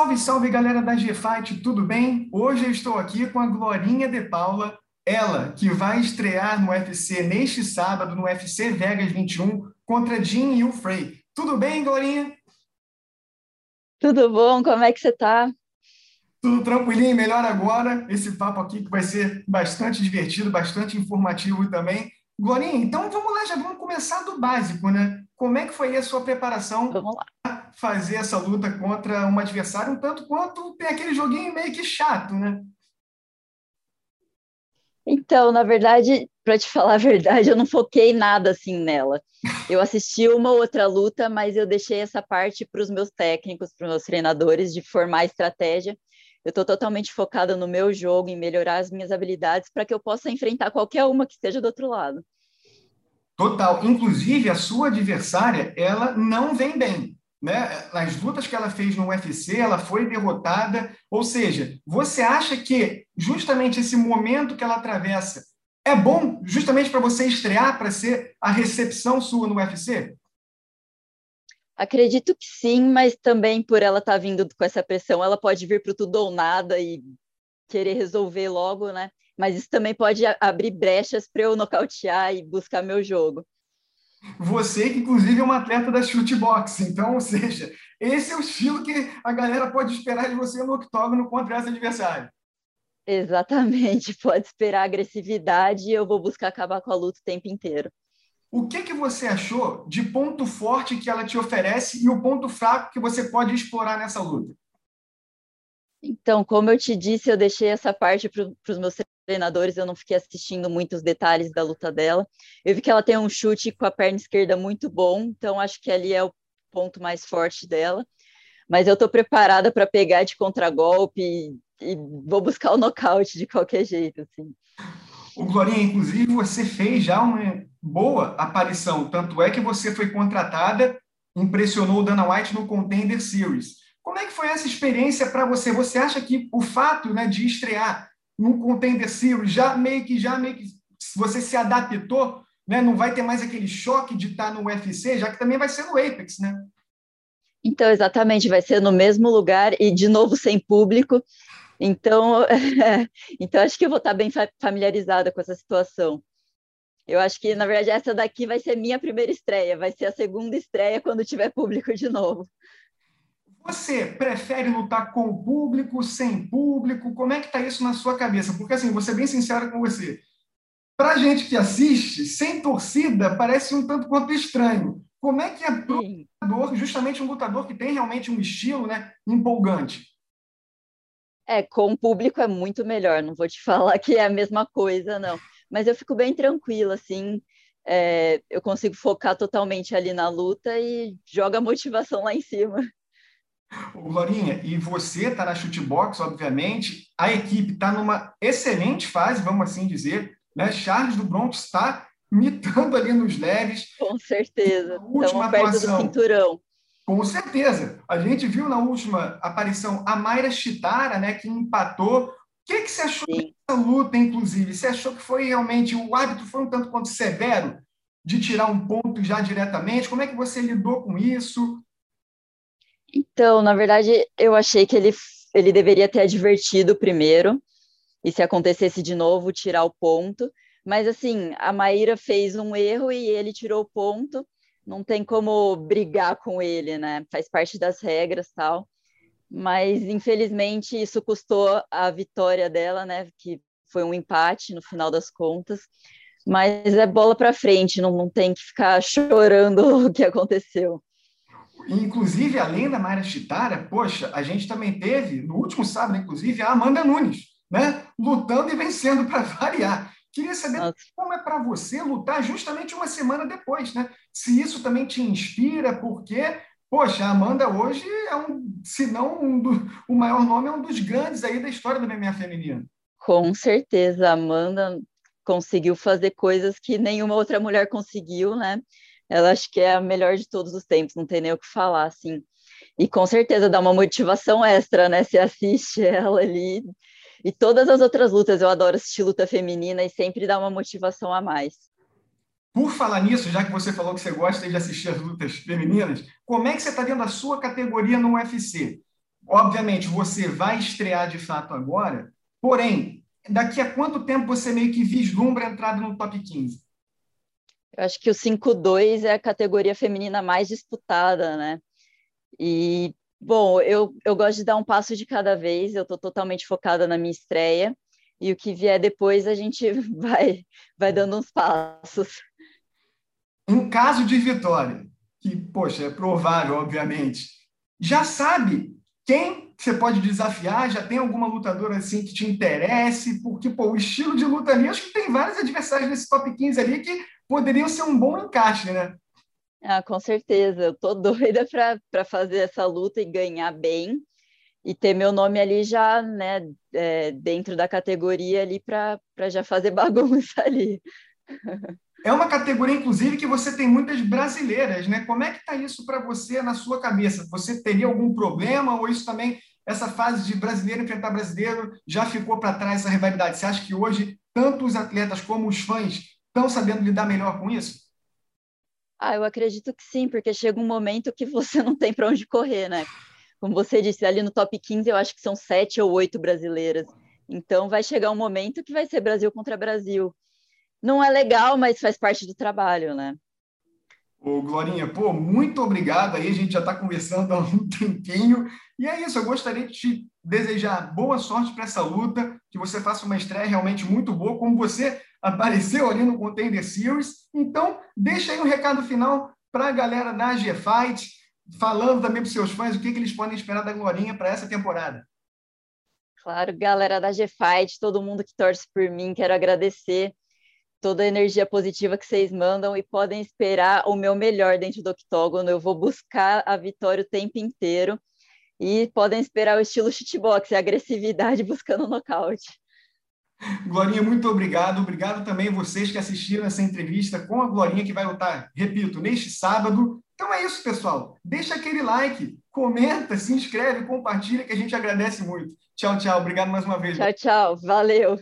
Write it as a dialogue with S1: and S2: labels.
S1: Salve, salve galera da G-Fight, tudo bem? Hoje eu estou aqui com a Glorinha de Paula, ela que vai estrear no UFC neste sábado, no UFC Vegas 21, contra Jean Yu Frey. Tudo bem, Glorinha?
S2: Tudo bom? Como é que você tá?
S1: Tudo tranquilinho, melhor agora. Esse papo aqui que vai ser bastante divertido, bastante informativo também. Glorinha, então vamos lá, já vamos começar do básico, né? Como é que foi a sua preparação para fazer essa luta contra um adversário, um tanto quanto tem aquele joguinho meio que chato, né?
S2: Então, na verdade, para te falar a verdade, eu não foquei nada assim nela. Eu assisti uma outra luta, mas eu deixei essa parte para os meus técnicos, para os meus treinadores, de formar estratégia. Eu estou totalmente focada no meu jogo, em melhorar as minhas habilidades para que eu possa enfrentar qualquer uma que esteja do outro lado.
S1: Total. Inclusive, a sua adversária, ela não vem bem. Né? Nas lutas que ela fez no UFC, ela foi derrotada. Ou seja, você acha que justamente esse momento que ela atravessa é bom justamente para você estrear, para ser a recepção sua no UFC?
S2: Acredito que sim, mas também por ela estar tá vindo com essa pressão, ela pode vir para tudo ou nada e querer resolver logo, né? Mas isso também pode abrir brechas para eu nocautear e buscar meu jogo.
S1: Você, que inclusive é uma atleta da shootbox, então, ou seja, esse é o estilo que a galera pode esperar de você no octógono contra essa adversária.
S2: Exatamente, pode esperar agressividade e eu vou buscar acabar com a luta o tempo inteiro.
S1: O que, que você achou de ponto forte que ela te oferece e o ponto fraco que você pode explorar nessa luta?
S2: Então, como eu te disse, eu deixei essa parte para os meus treinadores, eu não fiquei assistindo muitos detalhes da luta dela. Eu vi que ela tem um chute com a perna esquerda muito bom, então acho que ali é o ponto mais forte dela. Mas eu estou preparada para pegar de contragolpe e, e vou buscar o nocaute de qualquer jeito. Assim.
S1: O Glorinha, inclusive, você fez já uma boa aparição, tanto é que você foi contratada, impressionou o Dana White no Contender Series. Como é que foi essa experiência para você? Você acha que o fato né, de estrear no Contender Series, já meio que já meio que você se adaptou, né? Não vai ter mais aquele choque de estar no UFC, já que também vai ser no Apex, né?
S2: Então, exatamente, vai ser no mesmo lugar e de novo sem público. Então, então acho que eu vou estar bem familiarizada com essa situação. Eu acho que, na verdade, essa daqui vai ser minha primeira estreia, vai ser a segunda estreia quando tiver público de novo.
S1: Você prefere lutar com o público, sem público? Como é que está isso na sua cabeça? Porque, assim, vou ser bem sincero com você. Para gente que assiste, sem torcida, parece um tanto quanto estranho. Como é que é para lutador, justamente um lutador que tem realmente um estilo né, empolgante?
S2: É, com o público é muito melhor. Não vou te falar que é a mesma coisa, não. Mas eu fico bem tranquila, assim. É, eu consigo focar totalmente ali na luta e joga a motivação lá em cima.
S1: Glorinha, e você está na chutebox, obviamente, a equipe está numa excelente fase, vamos assim dizer, né? Charles do Bronx está mitando ali nos leves.
S2: Com certeza, estamos perto do cinturão.
S1: Com certeza. A gente viu na última aparição a Mayra Chitara, né, que empatou. O que, que você achou Sim. dessa luta, inclusive? Você achou que foi realmente, o árbitro foi um tanto quanto severo de tirar um ponto já diretamente? Como é que você lidou com isso?
S2: Então, na verdade, eu achei que ele, ele deveria ter advertido primeiro, e se acontecesse de novo, tirar o ponto. Mas, assim, a Maíra fez um erro e ele tirou o ponto. Não tem como brigar com ele, né? Faz parte das regras tal. Mas, infelizmente, isso custou a vitória dela, né? Que foi um empate no final das contas. Mas é bola para frente, não, não tem que ficar chorando o que aconteceu.
S1: Inclusive, além da Mayra Chitara, poxa, a gente também teve, no último sábado, inclusive, a Amanda Nunes, né? Lutando e vencendo para variar. Queria saber Nossa. como é para você lutar justamente uma semana depois, né? Se isso também te inspira, porque, poxa, a Amanda hoje é um, se não um do, o maior nome, é um dos grandes aí da história do MMA feminino.
S2: Com certeza, a Amanda conseguiu fazer coisas que nenhuma outra mulher conseguiu, né? ela acho que é a melhor de todos os tempos, não tem nem o que falar, assim. E com certeza dá uma motivação extra, né? Se assiste ela ali. E todas as outras lutas, eu adoro assistir luta feminina e sempre dá uma motivação a mais.
S1: Por falar nisso, já que você falou que você gosta de assistir as lutas femininas, como é que você está vendo a sua categoria no UFC? Obviamente, você vai estrear de fato agora, porém, daqui a quanto tempo você meio que vislumbra a entrada no top 15?
S2: Eu acho que o 5-2 é a categoria feminina mais disputada, né? E, bom, eu, eu gosto de dar um passo de cada vez, eu estou totalmente focada na minha estreia, e o que vier depois a gente vai, vai dando uns passos.
S1: Em caso de vitória, que, poxa, é provável, obviamente, já sabe quem você pode desafiar? Já tem alguma lutadora assim que te interesse? Porque pô, o estilo de luta ali, acho que tem vários adversários nesse top 15 ali que poderiam ser um bom encaixe, né?
S2: Ah, com certeza. Eu tô doida para fazer essa luta e ganhar bem e ter meu nome ali já, né, é, dentro da categoria ali para já fazer bagunça ali.
S1: É uma categoria, inclusive, que você tem muitas brasileiras, né? Como é que está isso para você na sua cabeça? Você teria algum problema ou isso também, essa fase de brasileiro enfrentar brasileiro, já ficou para trás essa rivalidade? Você acha que hoje, tanto os atletas como os fãs estão sabendo lidar melhor com isso?
S2: Ah, eu acredito que sim, porque chega um momento que você não tem para onde correr, né? Como você disse, ali no top 15 eu acho que são sete ou oito brasileiras. Então vai chegar um momento que vai ser Brasil contra Brasil não é legal, mas faz parte do trabalho, né?
S1: Ô, Glorinha, pô, muito obrigado. Aí a gente já está conversando há um tempinho. E é isso, eu gostaria de te desejar boa sorte para essa luta, que você faça uma estreia realmente muito boa, como você apareceu ali no Contender Series. Então, deixa aí um recado final para a galera da G-Fight, falando também para os seus fãs o que, que eles podem esperar da Glorinha para essa temporada.
S2: Claro, galera da G-Fight, todo mundo que torce por mim, quero agradecer toda a energia positiva que vocês mandam e podem esperar o meu melhor dentro do octógono. Eu vou buscar a vitória o tempo inteiro e podem esperar o estilo shootbox, a agressividade buscando o nocaute.
S1: Glorinha, muito obrigado. Obrigado também a vocês que assistiram essa entrevista com a Glorinha, que vai lutar, repito, neste sábado. Então é isso, pessoal. Deixa aquele like, comenta, se inscreve, compartilha, que a gente agradece muito. Tchau, tchau. Obrigado mais uma vez.
S2: Tchau, tchau. Valeu.